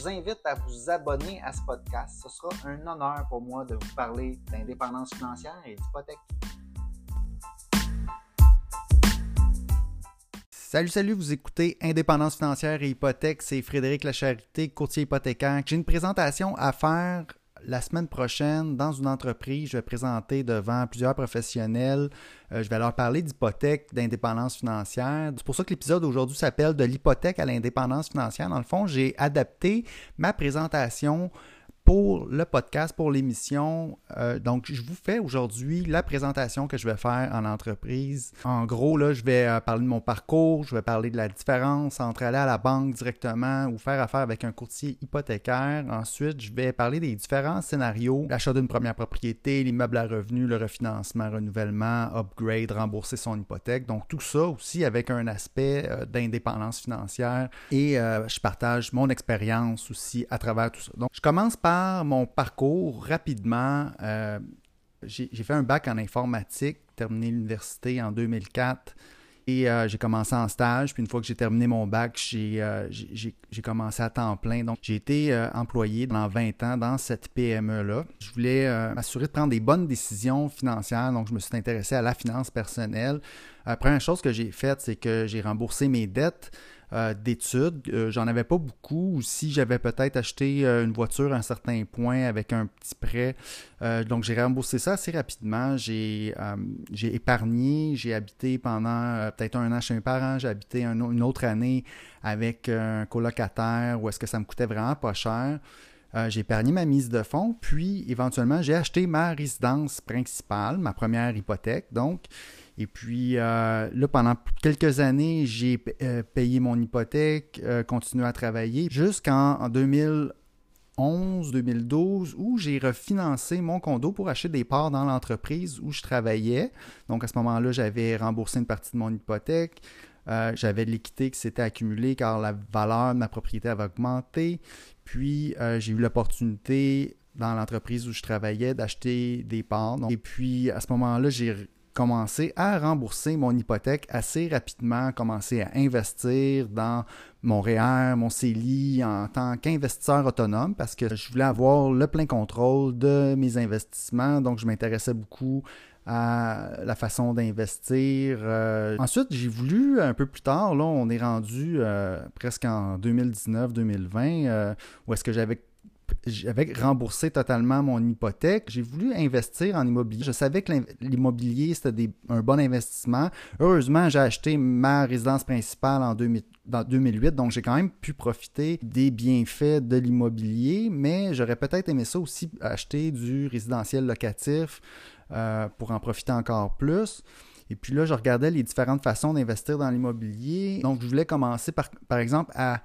Vous invite à vous abonner à ce podcast. Ce sera un honneur pour moi de vous parler d'indépendance financière et d'hypothèque. Salut, salut, vous écoutez Indépendance financière et hypothèque, c'est Frédéric Lacharité, courtier hypothécaire. J'ai une présentation à faire la semaine prochaine dans une entreprise. Je vais présenter devant plusieurs professionnels. Euh, je vais leur parler d'hypothèque, d'indépendance financière. C'est pour ça que l'épisode aujourd'hui s'appelle De l'hypothèque à l'indépendance financière. Dans le fond, j'ai adapté ma présentation pour le podcast, pour l'émission. Euh, donc, je vous fais aujourd'hui la présentation que je vais faire en entreprise. En gros, là, je vais euh, parler de mon parcours, je vais parler de la différence entre aller à la banque directement ou faire affaire avec un courtier hypothécaire. Ensuite, je vais parler des différents scénarios, l'achat d'une première propriété, l'immeuble à revenus, le refinancement, renouvellement, upgrade, rembourser son hypothèque. Donc, tout ça aussi avec un aspect euh, d'indépendance financière. Et je partage mon expérience aussi à travers tout ça. Donc, je commence par mon parcours rapidement. Euh, j'ai fait un bac en informatique, terminé l'université en 2004 et euh, j'ai commencé en stage. Puis une fois que j'ai terminé mon bac, j'ai euh, commencé à temps plein. Donc j'ai été employé pendant 20 ans dans cette PME-là. Je voulais m'assurer de prendre des bonnes décisions financières. Donc je me suis intéressé à la finance personnelle. La première chose que j'ai faite, c'est que j'ai remboursé mes dettes. Euh, d'études. Euh, j'en avais pas beaucoup. Ou si j'avais peut-être acheté euh, une voiture à un certain point avec un petit prêt. donc, j'ai remboursé ça assez rapidement. J'ai épargné. J'ai habité pendant peut-être un an chez un parent. J'ai habité une autre année avec un colocataire où est-ce que ça me coûtait vraiment pas cher. j'ai épargné ma mise de fonds, puis éventuellement, j'ai acheté ma résidence principale, ma première hypothèque. Donc, et puis euh, là, pendant quelques années, j'ai euh, payé mon hypothèque, euh, continué à travailler jusqu'en 2011-2012 où j'ai refinancé mon condo pour acheter des parts dans l'entreprise où je travaillais. Donc à ce moment-là, j'avais remboursé une partie de mon hypothèque. j'avais de l'équité qui s'était accumulée car la valeur de ma propriété avait augmenté. Puis j'ai eu l'opportunité dans l'entreprise où je travaillais d'acheter des parts. et puis à ce moment-là, j'ai commencer à rembourser mon hypothèque assez rapidement, commencer à investir dans mon REER, mon CELI en tant qu'investisseur autonome parce que je voulais avoir le plein contrôle de mes investissements. Donc, je m'intéressais beaucoup à la façon d'investir. Euh, ensuite, j'ai voulu, un peu plus tard, là, on est rendu euh, presque en 2019-2020, euh, où est-ce que j'avais j'avais remboursé totalement mon hypothèque. J'ai voulu investir en immobilier. Je savais que l'immobilier, c'était un bon investissement. Heureusement, j'ai acheté ma résidence principale en 2008, donc j'ai quand même pu profiter des bienfaits de l'immobilier, mais j'aurais peut-être aimé ça aussi, acheter du résidentiel locatif euh, pour en profiter encore plus. Et puis là, je regardais les différentes façons d'investir dans l'immobilier. Donc, je voulais commencer par, par exemple à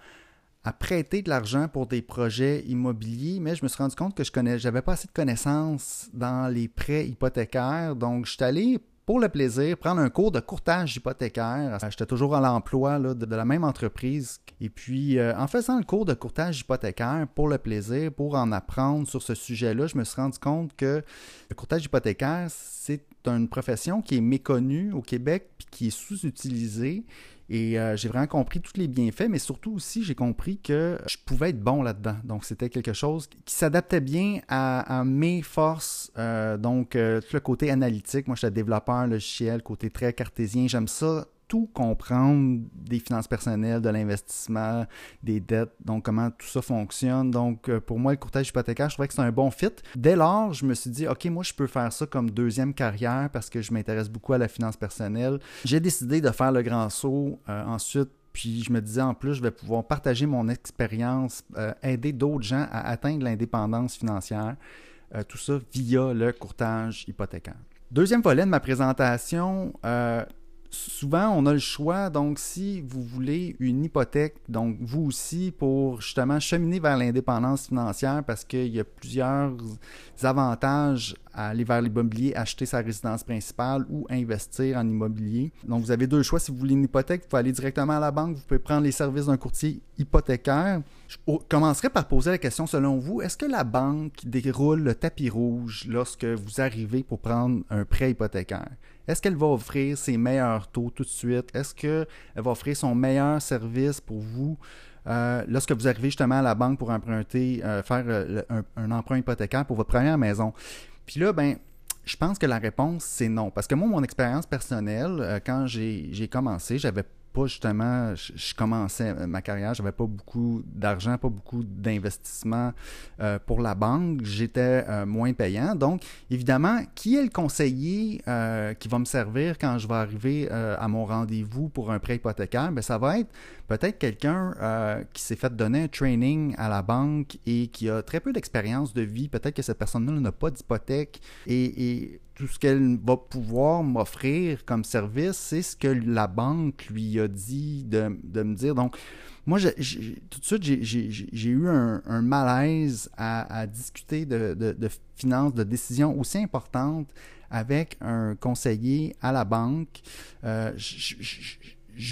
à prêter de l'argent pour des projets immobiliers, mais je me suis rendu compte que je connais, j'avais pas assez de connaissances dans les prêts hypothécaires. Donc, je suis allé pour le plaisir, prendre un cours de courtage hypothécaire. J'étais toujours à l'emploi de, la même entreprise. Et puis, euh, en faisant le cours de courtage hypothécaire pour le plaisir, pour en apprendre sur ce sujet-là, je me suis rendu compte que le courtage hypothécaire, c'est une profession qui est méconnue au Québec puis qui est sous-utilisée et euh, j'ai vraiment compris tous les bienfaits, mais surtout aussi, j'ai compris que je pouvais être bon là-dedans. Donc, c'était quelque chose qui s'adaptait bien à, mes forces. Euh, donc, euh, tout le côté analytique. Moi, je suis développeur logiciel, côté très cartésien. J'aime ça tout comprendre des finances personnelles, de l'investissement, des dettes, donc comment tout ça fonctionne. Donc, euh, pour moi, le courtage hypothécaire, je trouvais que c'est un bon fit. Dès lors, je me suis dit, OK, moi, je peux faire ça comme deuxième carrière parce que je m'intéresse beaucoup à la finance personnelle. J'ai décidé de faire le grand saut euh, ensuite. Puis je me disais en plus, je vais pouvoir partager mon expérience, euh, aider d'autres gens à atteindre l'indépendance financière. tout ça via le courtage hypothécaire. Deuxième volet de ma présentation, souvent, on a le choix. Donc, si vous voulez une hypothèque, donc vous aussi, pour justement cheminer vers l'indépendance financière, parce qu'il y a plusieurs avantages aller vers l'immobilier, acheter sa résidence principale ou investir en immobilier. Donc, vous avez deux choix. Si vous voulez une hypothèque, vous pouvez aller directement à la banque, vous pouvez prendre les services d'un courtier hypothécaire. Je commencerai par poser la question, selon vous, est-ce que la banque déroule le tapis rouge lorsque vous arrivez pour prendre un prêt hypothécaire? Est-ce qu'elle va offrir ses meilleurs taux tout de suite? Est-ce qu'elle va offrir son meilleur service pour vous euh, lorsque vous arrivez justement à la banque pour emprunter, euh, faire euh, un, emprunt hypothécaire pour votre première maison? Puis là, ben, je pense que la réponse, c'est non. Parce que moi, mon expérience personnelle, quand j'ai commencé, j'avais pas justement, je, commençais ma carrière, j'avais pas beaucoup d'argent, pas beaucoup d'investissement euh, pour la banque, j'étais euh, moins payant. Donc, évidemment, qui est le conseiller euh, qui va me servir quand je vais arriver à mon rendez-vous pour un prêt hypothécaire? Bien, ça va être peut-être quelqu'un qui s'est fait donner un training à la banque et qui a très peu d'expérience de vie. Peut-être que cette personne-là n'a pas d'hypothèque et tout ce qu'elle va pouvoir m'offrir comme service, c'est ce que la banque lui a dit de, me dire. Donc, moi, tout de suite, j'ai eu un, malaise à, discuter de, finances, de décisions aussi importantes avec un conseiller à la banque. Euh, je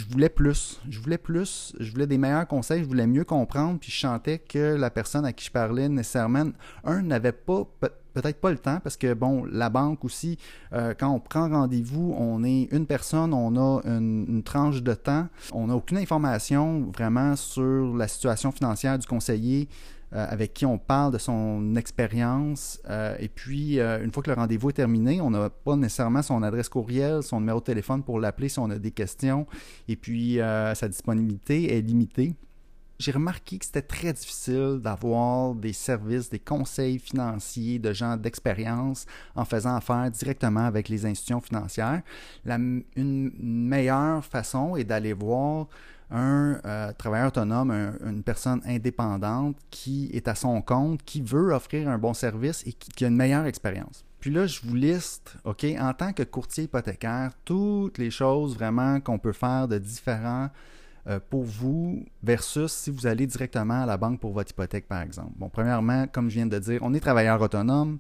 voulais plus. Je voulais plus. Je voulais des meilleurs conseils. Je voulais mieux comprendre. Puis je sentais que la personne à qui je parlais nécessairement, un, n'avait pas peut-être pas le temps parce que, bon, la banque aussi, euh, quand on prend rendez-vous, on est une personne, on a une, tranche de temps, on n'a aucune information vraiment sur la situation financière du conseiller. Euh, avec qui on parle de son expérience. Euh, et puis, une fois que le rendez-vous est terminé, on n'a pas nécessairement son adresse courriel, son numéro de téléphone pour l'appeler si on a des questions. Et puis, sa disponibilité est limitée j'ai remarqué que c'était très difficile d'avoir des services, des conseils financiers de gens d'expérience en faisant affaire directement avec les institutions financières. une meilleure façon est d'aller voir un euh, travailleur autonome, une personne indépendante qui est à son compte, qui veut offrir un bon service et qui, qui a une meilleure expérience. Puis là, je vous liste, OK, en tant que courtier hypothécaire, toutes les choses vraiment qu'on peut faire de différents euh, pour vous versus si vous allez directement à la banque pour votre hypothèque, par exemple. Bon, premièrement, comme je viens de dire, on est travailleur autonome.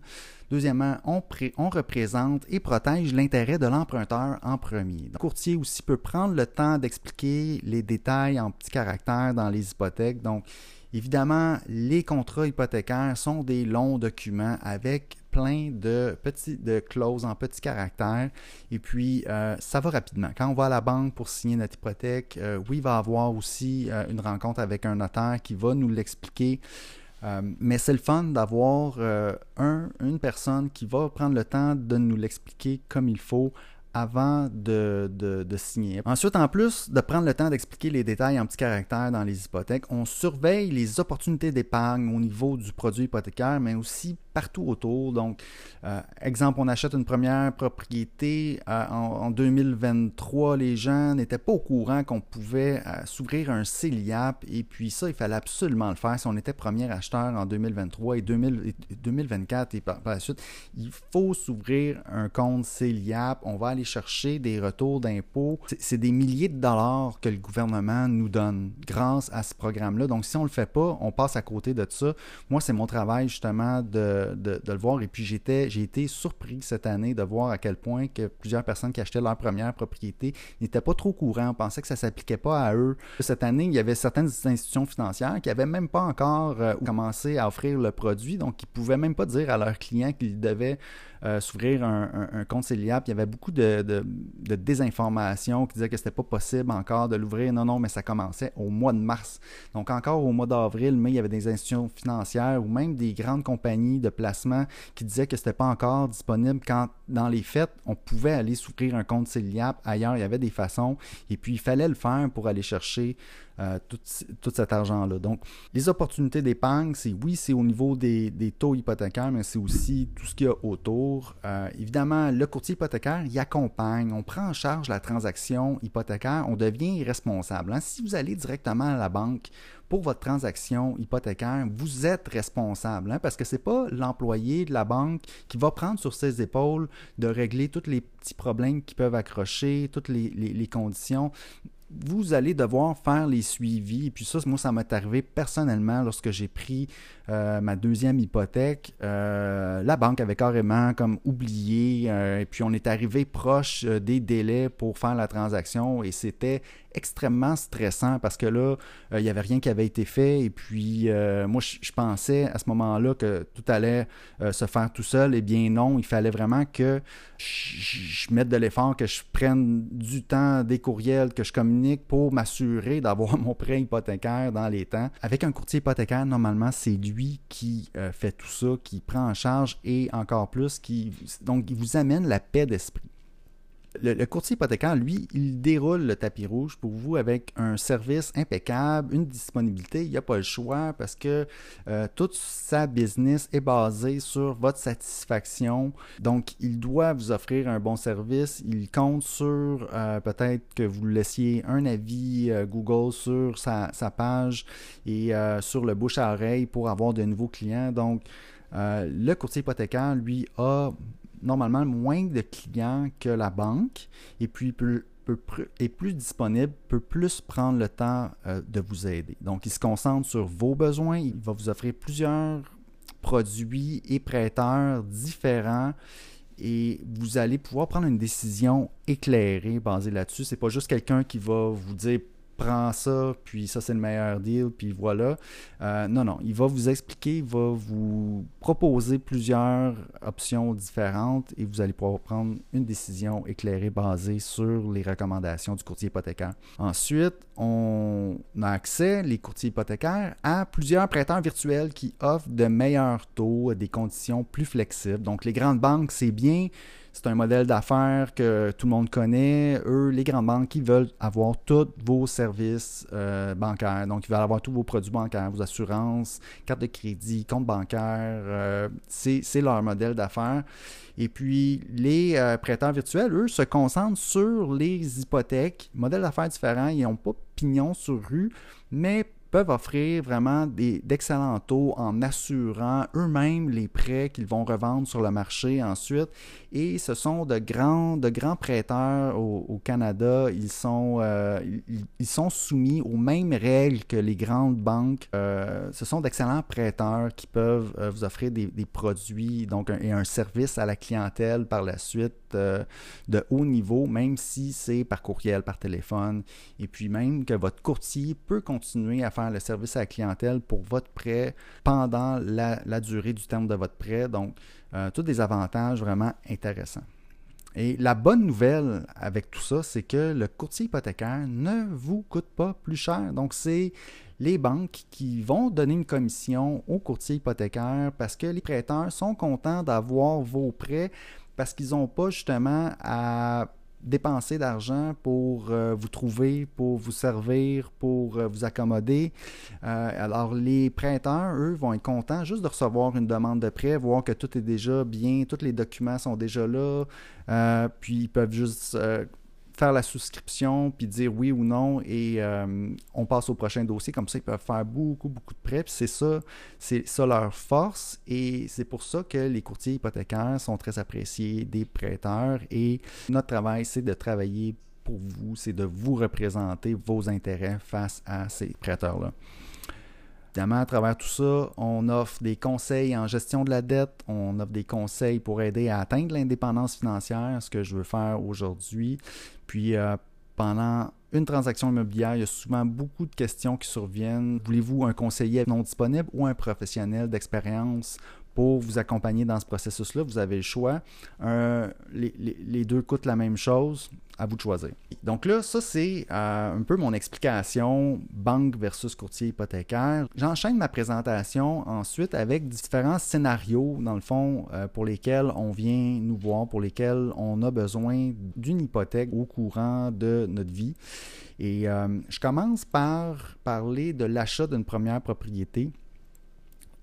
Deuxièmement, on, on représente et protège l'intérêt de l'emprunteur en premier. le courtier aussi peut prendre le temps d'expliquer les détails en petits caractères dans les hypothèques. Donc, évidemment, les contrats hypothécaires sont des longs documents avec plein de petits clauses en petits caractères. Et puis, euh, ça va rapidement. Quand on va à la banque pour signer notre hypothèque, euh, oui, il va avoir aussi euh, une rencontre avec un notaire qui va nous l'expliquer. mais c'est le fun d'avoir un, une personne qui va prendre le temps de nous l'expliquer comme il faut avant de, de, signer. Ensuite, en plus de prendre le temps d'expliquer les détails en petits caractères dans les hypothèques, on surveille les opportunités d'épargne au niveau du produit hypothécaire, mais aussi partout autour. Donc, euh, exemple, on achète une première propriété euh, en, 2023. Les gens n'étaient pas au courant qu'on pouvait euh, s'ouvrir un CELIAP et puis ça, il fallait absolument le faire si on était premier acheteur en 2023 et, 2024 et par, la suite. Il faut s'ouvrir un compte CELIAP. On va aller chercher des retours d'impôts. C'est des milliers de dollars que le gouvernement nous donne grâce à ce programme-là. Donc, si on ne le fait pas, on passe à côté de ça. Moi, c'est mon travail justement de de, le voir. Et puis j'étais, j'ai été surpris cette année de voir à quel point que plusieurs personnes qui achetaient leur première propriété n'étaient pas trop courants, on pensait que ça ne s'appliquait pas à eux. Cette année, il y avait certaines institutions financières qui n'avaient même pas encore euh, commencé à offrir le produit, donc ils ne pouvaient même pas dire à leurs clients qu'ils devaient euh, s'ouvrir un, compte CELIAP. Il y avait beaucoup de, de, désinformation qui disaient que c'était pas possible encore de l'ouvrir. Non, non, mais ça commençait au mois de mars. Donc encore au mois d'avril, mai, il y avait des institutions financières ou même des grandes compagnies de placement qui disaient que c'était pas encore disponible quand, dans les fêtes, on pouvait aller s'ouvrir un compte CELIAP. Ailleurs, il y avait des façons. Et puis, il fallait le faire pour aller chercher euh, tout, cet argent-là. Donc, les opportunités d'épargne, c'est oui, c'est au niveau des, taux hypothécaires, mais c'est aussi tout ce qu'il y a autour. Euh, évidemment, le courtier hypothécaire, il accompagne, on prend en charge la transaction hypothécaire, on devient responsable. Hein. Si vous allez directement à la banque pour votre transaction hypothécaire, vous êtes responsable, hein, parce que ce n'est pas l'employé de la banque qui va prendre sur ses épaules de régler tous les petits problèmes qui peuvent accrocher, toutes les conditions vous allez devoir faire les suivis. Et puis ça, moi, ça m'est arrivé personnellement lorsque j'ai pris euh, ma deuxième hypothèque. Euh, la banque avait carrément comme oublié. Euh, et puis on est arrivé proche des délais pour faire la transaction. Et c'était extrêmement stressant parce que là, il n'y avait rien qui avait été fait. Et puis moi, je, pensais à ce moment-là que tout allait se faire tout seul. Eh bien non, il fallait vraiment que je, mette de l'effort, que je prenne du temps, des courriels, que je communique pour m'assurer d'avoir mon prêt hypothécaire dans les temps. Avec un courtier hypothécaire, normalement, c'est lui qui euh, fait tout ça, qui prend en charge et encore plus, qui donc il vous amène la paix d'esprit. Le, courtier hypothécaire, lui, il déroule le tapis rouge pour vous avec un service impeccable, une disponibilité. Il n'y a pas le choix parce que euh, toute sa business est basée sur votre satisfaction. Donc, il doit vous offrir un bon service. Il compte sur euh, peut-être que vous laissiez un avis euh, Google sur sa, sa page et sur le bouche à oreille pour avoir de nouveaux clients. Donc, le courtier hypothécaire, lui, a normalement moins de clients que la banque et puis est plus disponible, peut plus prendre le temps euh, de vous aider. Donc, il se concentre sur vos besoins, il va vous offrir plusieurs produits et prêteurs différents et vous allez pouvoir prendre une décision éclairée basée là-dessus. Ce n'est pas juste quelqu'un qui va vous dire prends ça, puis ça c'est le meilleur deal, puis voilà. Euh, non, non, il va vous expliquer, il va vous proposer plusieurs options différentes et vous allez pouvoir prendre une décision éclairée basée sur les recommandations du courtier hypothécaire. Ensuite, on a accès, les courtiers hypothécaires, à plusieurs prêteurs virtuels qui offrent de meilleurs taux, des conditions plus flexibles. Donc les grandes banques, c'est bien c'est un modèle d'affaires que tout le monde connaît. Eux, les grandes banques, ils veulent avoir tous vos services euh, bancaires. Donc, ils veulent avoir tous vos produits bancaires, vos assurances, carte de crédit, compte bancaire. Euh, c'est leur modèle d'affaires. Et puis, les euh, prêteurs virtuels, eux, se concentrent sur les hypothèques. Modèle d'affaires différent. Ils n'ont pas pignon sur rue, mais peuvent offrir vraiment d'excellents taux en assurant eux-mêmes les prêts qu'ils vont revendre sur le marché ensuite. Et ce sont de grands, de grands prêteurs au, Canada. Ils sont, euh, ils, sont soumis aux mêmes règles que les grandes banques. Euh, ce sont d'excellents prêteurs qui peuvent euh, vous offrir des, produits donc et un service à la clientèle par la suite de haut niveau, même si c'est par courriel, par téléphone. Et puis même que votre courtier peut continuer à faire le service à la clientèle pour votre prêt pendant la, durée du terme de votre prêt. Donc, euh, tous des avantages vraiment intéressants. Et la bonne nouvelle avec tout ça, c'est que le courtier hypothécaire ne vous coûte pas plus cher. Donc, c'est les banques qui vont donner une commission au courtier hypothécaire parce que les prêteurs sont contents d'avoir vos prêts parce qu'ils n'ont pas justement à dépenser d'argent pour euh, vous trouver, pour vous servir, pour euh, vous accommoder. Euh, alors, les prêteurs, eux, vont être contents juste de recevoir une demande de prêt, voir que tout est déjà bien, tous les documents sont déjà là, puis ils peuvent juste faire la souscription, puis dire oui ou non, et euh, on passe au prochain dossier. Comme ça, ils peuvent faire beaucoup, beaucoup de prêts. Puis c'est ça, c'est ça leur force, et c'est pour ça que les courtiers hypothécaires sont très appréciés des prêteurs. Et notre travail, c'est de travailler pour vous, c'est de vous représenter vos intérêts face à ces prêteurs-là. Évidemment, à travers tout ça, on offre des conseils en gestion de la dette, on offre des conseils pour aider à atteindre l'indépendance financière, ce que je veux faire aujourd'hui. Puis euh, pendant une transaction immobilière, il y a souvent beaucoup de questions qui surviennent. Voulez-vous un conseiller non disponible ou un professionnel d'expérience pour vous accompagner dans ce processus-là. Vous avez le choix. les, deux coûtent la même chose. À vous de choisir. Donc là, ça, c'est euh, un peu mon explication banque versus courtier hypothécaire. J'enchaîne ma présentation ensuite avec différents scénarios, dans le fond, euh, pour lesquels on vient nous voir, pour lesquels on a besoin d'une hypothèque au courant de notre vie. Et euh, je commence par parler de l'achat d'une première propriété.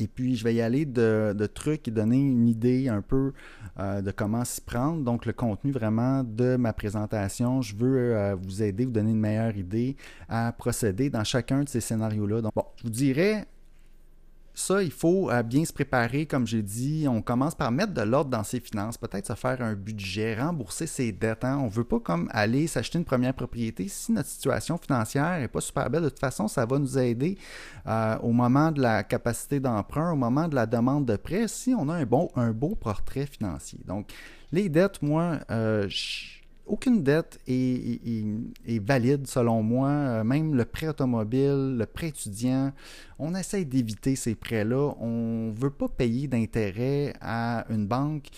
Et puis, je vais y aller de, trucs et donner une idée un peu euh, de comment s'y prendre. Donc, le contenu vraiment de ma présentation, je veux euh, vous aider, vous donner une meilleure idée à procéder dans chacun de ces scénarios-là. Donc, bon, je vous dirais ça, il faut euh, bien se préparer, comme j'ai dit. On commence par mettre de l'ordre dans ses finances, peut-être se faire un budget, rembourser ses dettes. Hein. On ne veut pas comme aller s'acheter une première propriété si notre situation financière n'est pas super belle. De toute façon, ça va nous aider euh, au moment de la capacité d'emprunt, au moment de la demande de prêt, si on a un, bon, un beau portrait financier. Donc, les dettes, moi, euh, aucune dette est, valide selon moi. Euh, même le prêt automobile, le prêt étudiant, on essaye d'éviter ces prêts-là. On ne veut pas payer d'intérêt à une banque.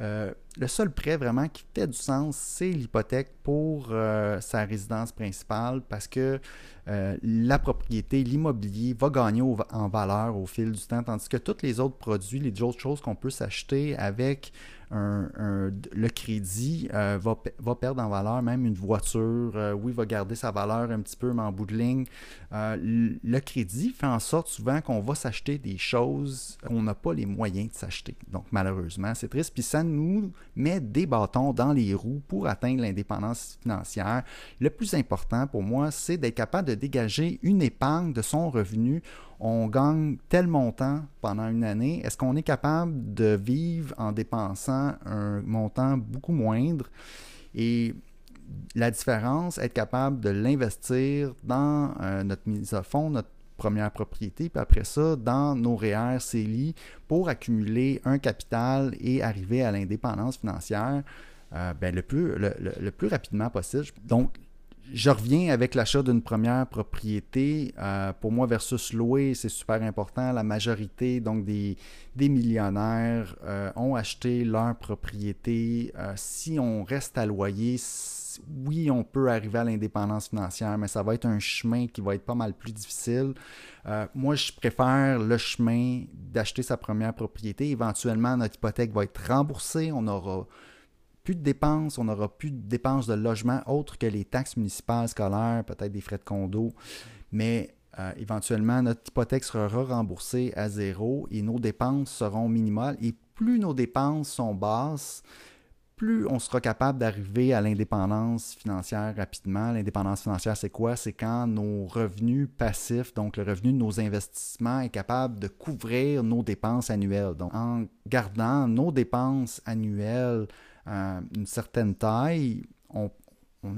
Euh, le seul prêt vraiment qui fait du sens, c'est l'hypothèque pour euh, sa résidence principale parce que la propriété, l'immobilier va gagner en valeur au fil du temps, tandis que tous les autres produits, les autres choses qu'on peut s'acheter avec le crédit euh, va, perdre en valeur, même une voiture, euh, oui, va garder sa valeur un petit peu, mais en bout de ligne, euh, le crédit fait en sorte souvent qu'on va s'acheter des choses qu'on n'a pas les moyens de s'acheter. Donc, malheureusement, c'est triste. Puis ça nous met des bâtons dans les roues pour atteindre l'indépendance financière. Le plus important pour moi, c'est d'être capable de dégager une épargne de son revenu on gagne tel montant pendant une année, est-ce qu'on est capable de vivre en dépensant un montant beaucoup moindre? Et la différence, être capable de l'investir dans euh, notre mise à fond, notre première propriété, puis après ça, dans nos REER CELI pour accumuler un capital et arriver à l'indépendance financière euh, ben, le, plus, le, plus rapidement possible. Donc, je reviens avec l'achat d'une première propriété. Euh, pour moi, versus louer, c'est super important. La majorité donc des, millionnaires euh, ont acheté leur propriété. Euh, si on reste à loyer, oui, on peut arriver à l'indépendance financière, mais ça va être un chemin qui va être pas mal plus difficile. moi, je préfère le chemin d'acheter sa première propriété. Éventuellement, notre hypothèque va être remboursée. On aura plus de dépenses, on n'aura plus de dépenses de logement autres que les taxes municipales, scolaires, peut-être des frais de condo, mais euh, éventuellement, notre hypothèque sera remboursée à zéro et nos dépenses seront minimales. Et plus nos dépenses sont basses, plus on sera capable d'arriver à l'indépendance financière rapidement. L'indépendance financière, c'est quoi? C'est quand nos revenus passifs, donc le revenu de nos investissements, est capable de couvrir nos dépenses annuelles. Donc, en gardant nos dépenses annuelles une certaine taille, on,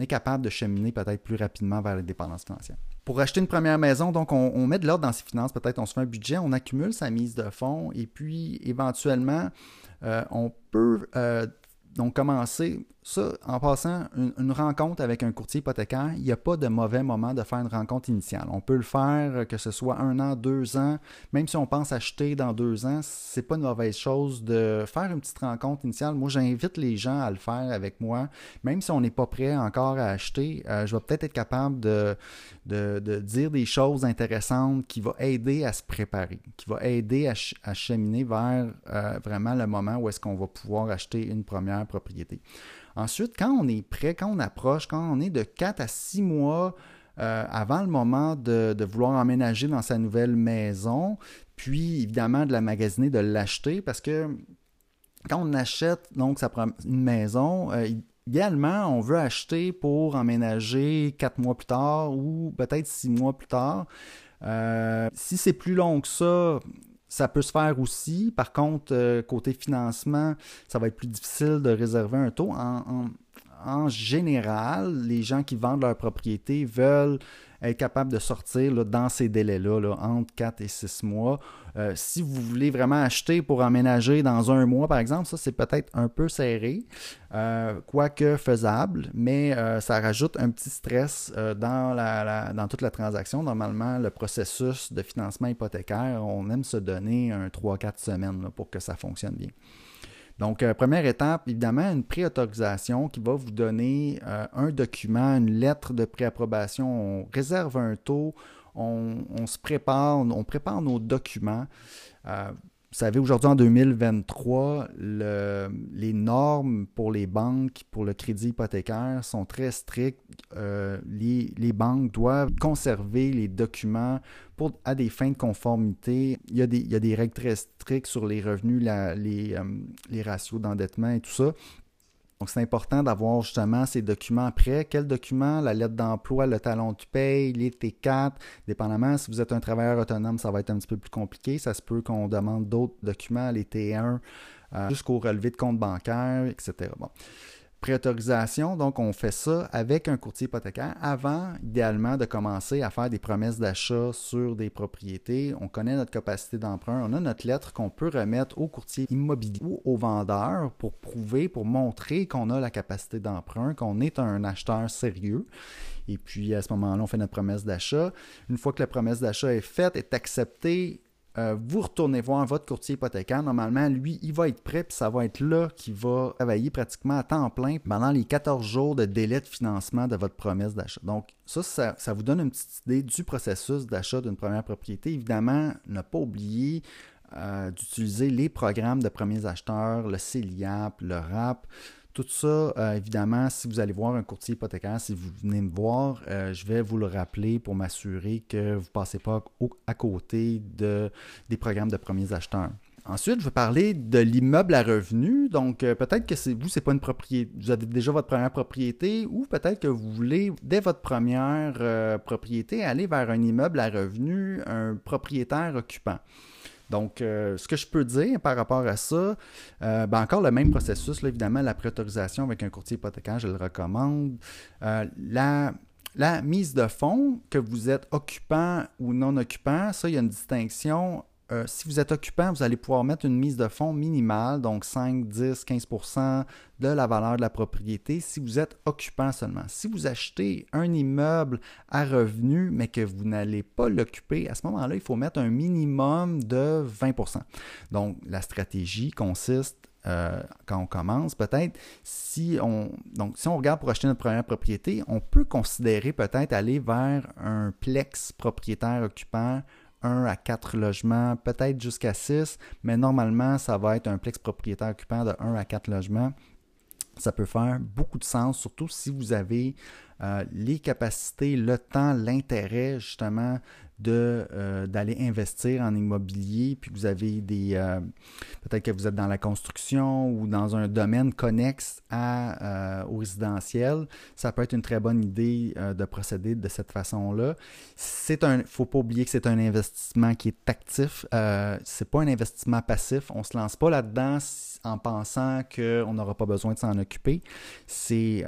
est capable de cheminer peut-être plus rapidement vers l'indépendance financière. Pour acheter une première maison, donc on, met de l'ordre dans ses finances, peut-être on se fait un budget, on accumule sa mise de fonds et puis éventuellement, euh, on peut euh, donc commencer ça, en passant une, rencontre avec un courtier hypothécaire, il n'y a pas de mauvais moment de faire une rencontre initiale. On peut le faire, euh, que ce soit un an, deux ans, même si on pense acheter dans deux ans, c'est pas une mauvaise chose de faire une petite rencontre initiale. Moi, j'invite les gens à le faire avec moi, même si on n'est pas prêt encore à acheter. Euh, je vais peut-être être capable de, de, dire des choses intéressantes qui vont aider à se préparer, qui vont aider à, cheminer vers euh, vraiment le moment où est-ce qu'on va pouvoir acheter une première propriété. Ensuite, quand on est prêt, quand on approche, quand on est de 4 à 6 mois euh, avant le moment de, vouloir emménager dans sa nouvelle maison, puis évidemment de la magasiner, de l'acheter, parce que quand on achète donc une maison, euh, idéalement, on veut acheter pour emménager 4 mois plus tard ou peut-être 6 mois plus tard. Euh, si c'est plus long que ça, ça peut se faire aussi. Par contre, euh, côté financement, ça va être plus difficile de réserver un taux. En, général, les gens qui vendent leur propriété veulent être capable de sortir dans ces délais-là, entre 4 et 6 mois. Euh, si vous voulez vraiment acheter pour emménager dans un mois, par exemple, ça c'est peut-être un peu serré, euh, quoique faisable, mais euh, ça rajoute un petit stress dans toute la transaction. Normalement, le processus de financement hypothécaire, on aime se donner un 3-4 semaines pour que ça fonctionne bien. Donc, première étape, évidemment, une préautorisation qui va vous donner un document, une lettre de préapprobation. On réserve un taux, on, se prépare, on prépare nos documents. Euh, vous savez, aujourd'hui, en 2023, les normes pour les banques, pour le crédit hypothécaire sont très strictes. Euh, les, banques doivent conserver les documents pour, à des fins de conformité. Il y a des, règles très strictes sur les revenus, euh, les ratios d'endettement et tout ça. Donc, c'est important d'avoir justement ces documents prêts. Quels documents? La lettre d'emploi, le talon de paye, les T4, dépendamment. Si vous êtes un travailleur autonome, ça va être un petit peu plus compliqué. Ça se peut qu'on demande d'autres documents, les T1, euh, jusqu'au relevé de compte bancaire, etc. Bon préautorisation, donc on fait ça avec un courtier hypothécaire avant, idéalement, de commencer à faire des promesses d'achat sur des propriétés. On connaît notre capacité d'emprunt, on a notre lettre qu'on peut remettre au courtier immobilier ou au vendeur pour prouver, pour montrer qu'on a la capacité d'emprunt, qu'on est un acheteur sérieux. Et puis à ce moment-là, on fait notre promesse d'achat. Une fois que la promesse d'achat est faite, est acceptée, euh, vous retournez voir votre courtier hypothécaire. Normalement, lui, il va être prêt, puis ça va être là qu'il va travailler pratiquement à temps plein pendant les 14 jours de délai de financement de votre promesse d'achat. Donc, ça, ça, vous donne une petite idée du processus d'achat d'une première propriété. Évidemment, ne pas oublier euh, d'utiliser les programmes de premiers acheteurs, le CELIAP, le RAP. Tout ça, euh, évidemment, si vous allez voir un courtier hypothécaire, si vous venez me voir, euh, je vais vous le rappeler pour m'assurer que vous ne passez pas à côté de, des programmes de premiers acheteurs. Ensuite, je vais parler de l'immeuble à revenu. Donc, euh, peut-être que vous, c'est pas une propriété, vous avez déjà votre première propriété, ou peut-être que vous voulez, dès votre première propriété, aller vers un immeuble à revenu, un propriétaire occupant. Donc, euh, ce que je peux dire par rapport à ça, euh, ben encore le même processus, évidemment, la préautorisation avec un courtier hypothécaire, je le recommande. Euh, la, la mise de fonds, que vous êtes occupant ou non occupant, ça, il y a une distinction euh, si vous êtes occupant, vous allez pouvoir mettre une mise de fonds minimale, donc 5, 10, 15% de la valeur de la propriété si vous êtes occupant seulement. Si vous achetez un immeuble à revenu, mais que vous n'allez pas l'occuper, à ce moment-là, il faut mettre un minimum de 20% Donc, la stratégie consiste euh, quand on commence, peut-être, si on, donc, si on regarde pour acheter notre première propriété, on peut considérer peut-être aller vers un plex propriétaire occupant 1 à 4 logements, peut-être jusqu'à 6, mais normalement, ça va être un plex propriétaire occupant de 1 à 4 logements. Ça peut faire beaucoup de sens, surtout si vous avez euh, les capacités, le temps, l'intérêt justement euh, d'aller investir en immobilier, puis vous avez des... Euh, peut-être que vous êtes dans la construction ou dans un domaine connexe à, au résidentiel, ça peut être une très bonne idée de procéder de cette façon-là. C'est un... faut pas oublier que c'est un investissement qui est actif, c'est pas un investissement passif, on se lance pas là-dedans en pensant qu'on n'aura pas besoin de s'en occuper. C'est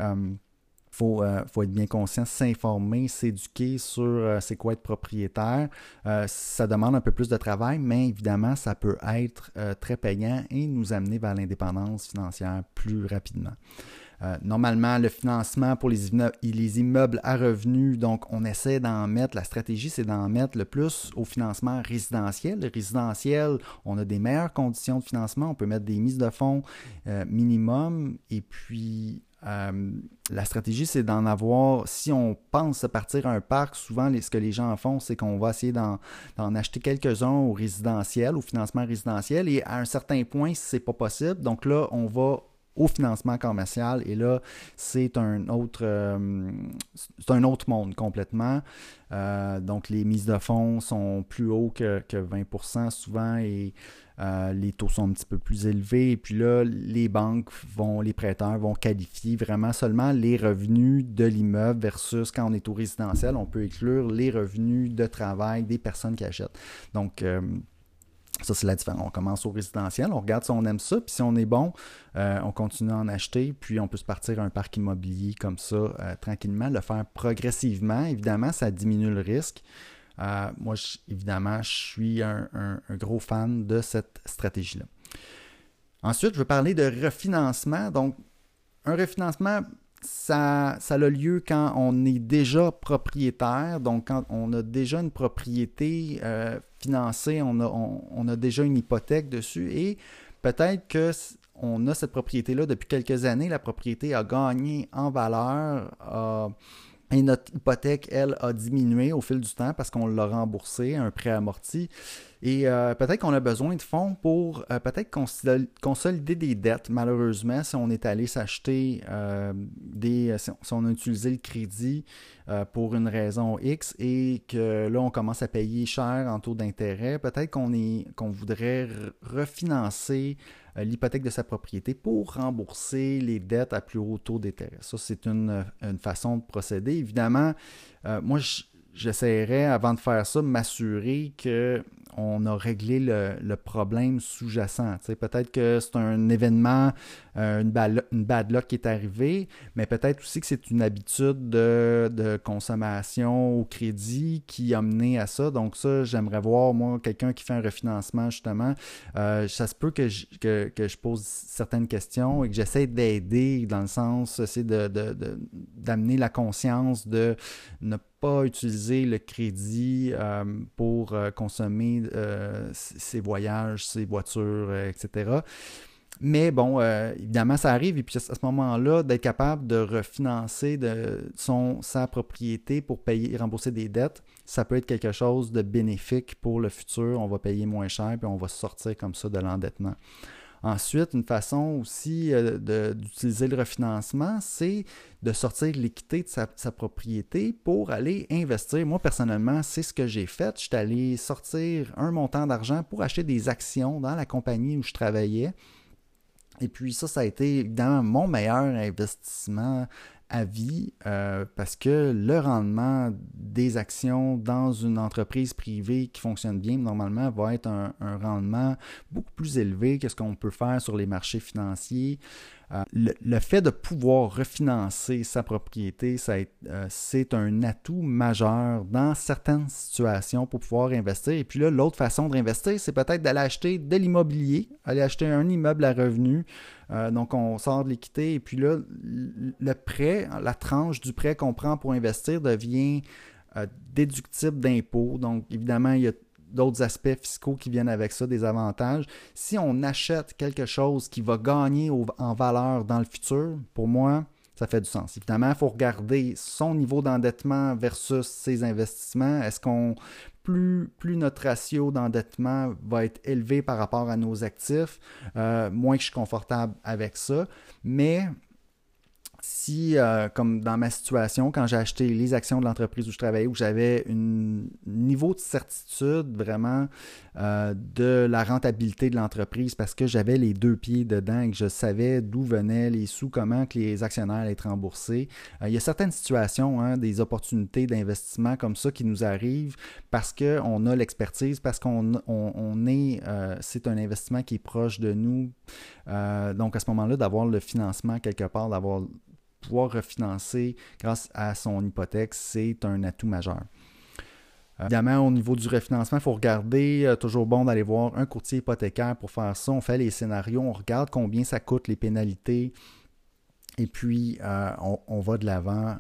faut, euh, faut être bien conscient, s'informer, s'éduquer sur euh, c'est quoi être propriétaire. Euh, ça demande un peu plus de travail, mais évidemment, ça peut être très payant et nous amener vers l'indépendance financière plus rapidement. normalement, le financement pour les immeubles, les immeubles à revenus, donc on essaie d'en mettre, la stratégie c'est d'en mettre le plus au financement résidentiel. Le résidentiel, on a des meilleures conditions de financement, on peut mettre des mises de fonds minimum et puis euh, la stratégie, c'est d'en avoir, si on pense partir à un parc, souvent ce que les gens font, c'est qu'on va essayer d'en acheter quelques-uns au résidentiel, au financement résidentiel, et à un certain point, c'est pas possible, donc là, on va au financement commercial. Et là, c'est un autre, euh, c'est un autre monde complètement. Euh, donc, les mises de fonds sont plus hauts que, que 20% souvent et euh, les taux sont un petit peu plus élevés. Et puis là, les banques vont, les prêteurs vont qualifier vraiment seulement les revenus de l'immeuble versus quand on est au résidentiel, on peut exclure les revenus de travail des personnes qui achètent. Donc, Ça, c'est la différence. On commence au résidentiel, on regarde si on aime ça, puis si on est bon, euh, on continue à en acheter, puis on peut se partir à un parc immobilier comme ça euh, tranquillement, le faire progressivement. Évidemment, ça diminue le risque. Euh, moi, évidemment, je suis un, gros fan de cette stratégie-là. Ensuite, je veux parler de refinancement. Donc, un refinancement, ça, ça a lieu quand on est déjà propriétaire, donc quand on a déjà une propriété financée, on a, déjà une hypothèque dessus. Et peut-être que on a cette propriété-là depuis quelques années, la propriété a gagné en valeur, et notre hypothèque, elle, a diminué au fil du temps parce qu'on l'a remboursé, un prêt amorti. Et euh, peut-être qu'on a besoin de fonds pour euh, peut-être consolider des dettes. Malheureusement, si on est allé s'acheter euh, des. Si on a utilisé le crédit pour une raison X et que là, on commence à payer cher en taux d'intérêt, peut-être qu'on qu'on voudrait refinancer l'hypothèque de sa propriété pour rembourser les dettes à plus haut taux d'intérêt. Ça, c'est une, façon de procéder. Évidemment, moi, j'essaierais, avant de faire ça, m'assurer que on a réglé le, problème sous-jacent. Peut-être que c'est un événement, euh, une, bad, luck qui est arrivé, mais peut-être aussi que c'est une habitude de, consommation au crédit qui a mené à ça. Donc ça, j'aimerais voir, moi, quelqu'un qui fait un refinancement, justement. Euh, ça se peut que je, que, je, pose certaines questions et que j'essaie d'aider dans le sens, c'est d'amener de, la conscience de ne pas utiliser le crédit euh, pour consommer euh, ses voyages, ses voitures, euh, etc. Mais bon, euh, évidemment, ça arrive. Et puis à ce moment-là, d'être capable de refinancer sa propriété pour payer, rembourser des dettes, ça peut être quelque chose de bénéfique pour le futur. On va payer moins cher, puis on va sortir comme ça de l'endettement. Ensuite, une façon aussi euh, d'utiliser le refinancement, c'est de sortir l'équité de sa, propriété pour aller investir. Moi, personnellement, c'est ce que j'ai fait. Je suis allé sortir un montant d'argent pour acheter des actions dans la compagnie où je travaillais. Et puis ça, ça a été évidemment mon meilleur investissement à vie euh, parce que le rendement des actions dans une entreprise privée qui fonctionne bien, normalement, va être un, rendement beaucoup plus élevé que ce qu'on peut faire sur les marchés financiers. Euh, le, fait de pouvoir refinancer sa propriété, euh, c'est un atout majeur dans certaines situations pour pouvoir investir. Et puis là, l'autre façon de réinvestir, c'est peut-être d'aller acheter de l'immobilier, aller acheter un immeuble à revenu. Euh, donc, on sort de l'équité et puis là, le prêt, la tranche du prêt qu'on prend pour investir devient déductible d'impôt. Donc, évidemment, il y a d'autres aspects fiscaux qui viennent avec ça, des avantages. Si on achète quelque chose qui va gagner en valeur dans le futur, pour moi, ça fait du sens. Évidemment, il faut regarder son niveau d'endettement versus ses investissements. Est-ce qu'on plus, plus, notre ratio d'endettement va être élevé par rapport à nos actifs, euh, moins que je suis confortable avec ça. Mais si, euh, comme dans ma situation, quand j'ai acheté les actions de l'entreprise où je travaillais, où j'avais un niveau de certitude vraiment euh, de la rentabilité de l'entreprise parce que j'avais les deux pieds dedans et que je savais d'où venaient les sous, comment que les actionnaires allaient être remboursés. Euh, il y a certaines situations, hein, des opportunités d'investissement comme ça qui nous arrivent parce qu'on a l'expertise, parce qu'on on, est, c'est un investissement qui est proche de nous. donc à ce moment-là, d'avoir le financement quelque part, d'avoir pouvoir refinancer grâce à son hypothèque, c'est un atout majeur. Euh, évidemment, au niveau du refinancement, il faut regarder, euh, toujours bon d'aller voir un courtier hypothécaire pour faire ça. On fait les scénarios, on regarde combien ça coûte, les pénalités, et puis euh, on, va de l'avant,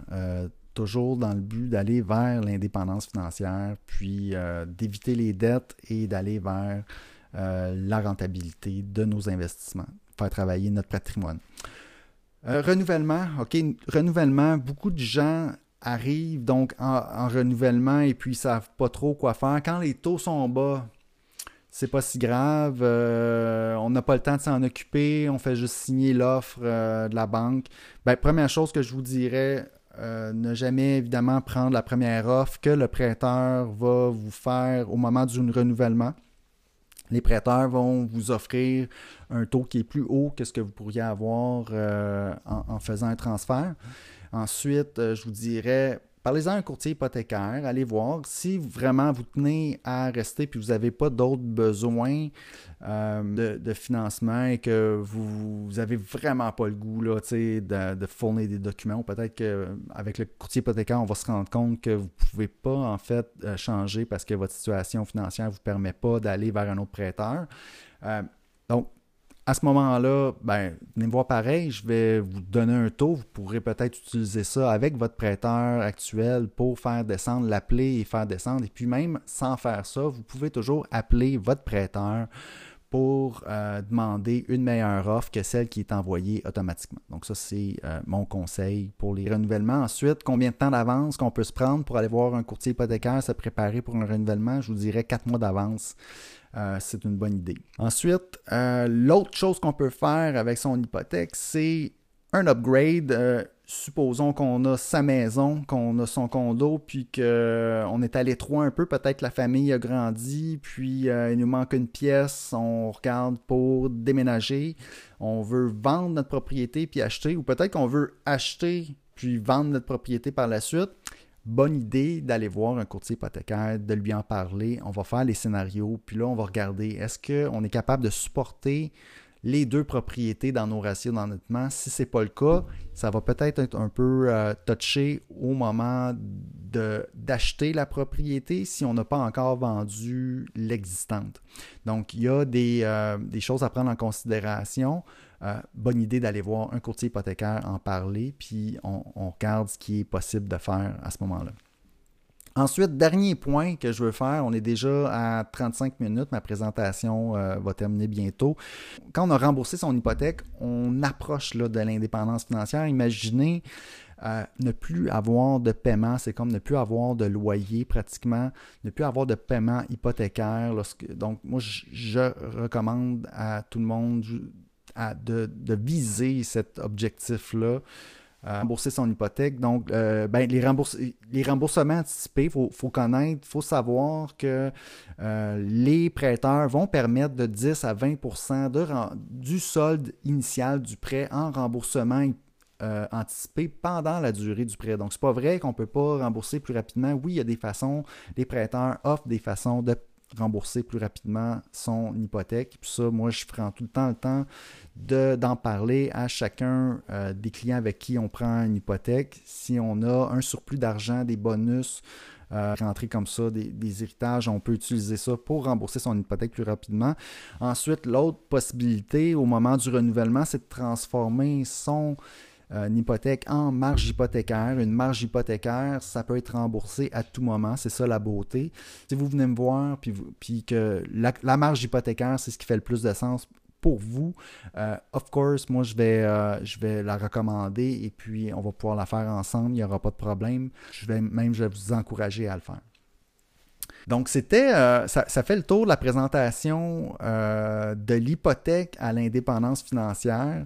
toujours dans le but d'aller vers l'indépendance financière, puis d'éviter les dettes et d'aller vers la rentabilité de nos investissements, faire travailler notre patrimoine. Euh, renouvellement, OK, renouvellement, beaucoup de gens arrivent donc en, renouvellement et puis ils savent pas trop quoi faire. Quand les taux sont bas, c'est pas si grave. Euh, on n'a pas le temps de s'en occuper. On fait juste signer l'offre euh, de la banque. Ben, première chose que je vous dirais, ne jamais évidemment prendre la première offre que le prêteur va vous faire au moment du renouvellement les prêteurs vont vous offrir un taux qui est plus haut que ce que vous pourriez avoir euh, en, faisant un transfert. Ensuite, euh, je vous dirais, parlez-en à un courtier hypothécaire, allez voir si vraiment vous tenez à rester puis vous n'avez pas d'autres besoins euh, de, financement et que vous n'avez vraiment pas le goût de, fournir des documents. Peut-être qu'avec le courtier hypothécaire, on va se rendre compte que vous ne pouvez pas en fait euh, changer parce que votre situation financière ne vous permet pas d'aller vers un autre prêteur. Euh, à ce moment-là, ben, venez me voir pareil, je vais vous donner un taux. Vous pourrez peut-être utiliser ça avec votre prêteur actuel pour faire descendre, l'appeler et faire descendre. Et puis même sans faire ça, vous pouvez toujours appeler votre prêteur pour euh, demander une meilleure offre que celle qui est envoyée automatiquement. Donc ça, c'est euh, mon conseil pour les renouvellements. Ensuite, combien de temps d'avance qu'on peut se prendre pour aller voir un courtier hypothécaire, se préparer pour un renouvellement? Je vous dirais quatre mois d'avance. Euh, c'est une bonne idée. Ensuite, euh, l'autre chose qu'on peut faire avec son hypothèque, c'est un upgrade. Euh, supposons qu'on a sa maison, qu'on a son condo, puis qu'on est à l'étroit un peu, peut-être la famille a grandi, puis il nous manque une pièce, on regarde pour déménager, on veut vendre notre propriété puis acheter, ou peut-être qu'on veut acheter puis vendre notre propriété par la suite bonne idée d'aller voir un courtier hypothécaire, de lui en parler. On va faire les scénarios, puis là, on va regarder est-ce qu'on est capable de supporter les deux propriétés dans nos ratios d'endettement? Si ce n'est pas le cas, ça va peut-être être un peu euh, touché au moment d'acheter la propriété si on n'a pas encore vendu l'existante. Donc, il y a des, euh, des, choses à prendre en considération. Euh, bonne idée d'aller voir un courtier hypothécaire, en parler, puis on, regarde ce qui est possible de faire à ce moment-là. Ensuite, dernier point que je veux faire, on est déjà à 35 minutes, ma présentation euh, va terminer bientôt. Quand on a remboursé son hypothèque, on approche de l'indépendance financière. Imaginez euh, ne plus avoir de paiement, c'est comme ne plus avoir de loyer pratiquement, ne plus avoir de paiement hypothécaire. Donc, moi, je recommande à tout le monde de, viser cet objectif-là. Euh, rembourser son hypothèque. Donc, euh, ben, les, remboursements anticipés, il faut, connaître, il faut savoir que euh, les prêteurs vont permettre de 10 à 20 de, du solde initial du prêt en remboursement anticipé pendant la durée du prêt. Donc, c'est pas vrai qu'on ne peut pas rembourser plus rapidement. Oui, il y a des façons, les prêteurs offrent des façons de rembourser plus rapidement son hypothèque. Puis ça, moi, je prends tout le temps le temps d'en parler à chacun euh, des clients avec qui on prend une hypothèque. Si on a un surplus d'argent, des bonus, euh, rentrer comme ça, des, des, héritages, on peut utiliser ça pour rembourser son hypothèque plus rapidement. Ensuite, l'autre possibilité au moment du renouvellement, c'est de transformer son une hypothèque en marge hypothécaire. Une marge hypothécaire, ça peut être remboursé à tout moment. C'est ça la beauté. Si vous venez me voir, puis que la, marge hypothécaire, c'est ce qui fait le plus de sens pour vous, euh, of course, moi, je vais, euh, je vais la recommander et puis on va pouvoir la faire ensemble. Il n'y aura pas de problème. Je vais même je vais vous encourager à le faire. Donc, c'était, ça, ça, fait le tour de la présentation de l'hypothèque à l'indépendance financière.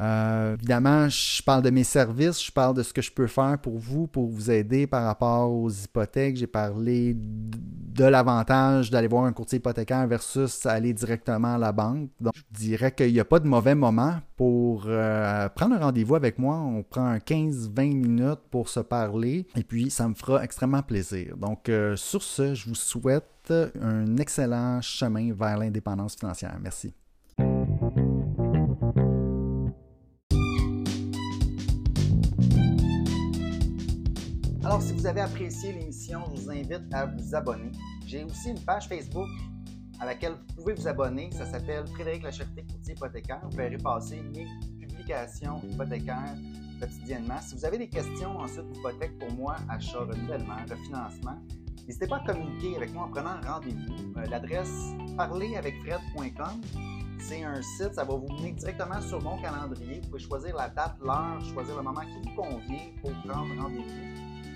Euh, évidemment, je parle de mes services, je parle de ce que je peux faire pour vous, pour vous aider par rapport aux hypothèques. J'ai parlé de l'avantage d'aller voir un courtier hypothécaire versus aller directement à la banque. Donc, je dirais qu'il n'y a pas de mauvais moment pour euh, prendre un rendez-vous avec moi. On prend 15-20 minutes pour se parler et puis ça me fera extrêmement plaisir. Donc, euh, sur ce, je vous souhaite un excellent chemin vers l'indépendance financière. Merci. Avez apprécié l'émission, je vous invite à vous abonner. J'ai aussi une page Facebook à laquelle vous pouvez vous abonner. Ça s'appelle Frédéric Lacherté Courtier Hypothécaire. Vous verrez passer mes publications hypothécaires quotidiennement. Si vous avez des questions ensuite d'hypothèque pour moi, achat, renouvellement, refinancement, n'hésitez pas à communiquer avec moi en prenant rendez-vous. Euh, l'adresse parleravecfred.com c'est un site, ça va vous mener directement sur mon calendrier. Vous pouvez choisir la date, l'heure, choisir le moment qui vous convient pour prendre rendez-vous.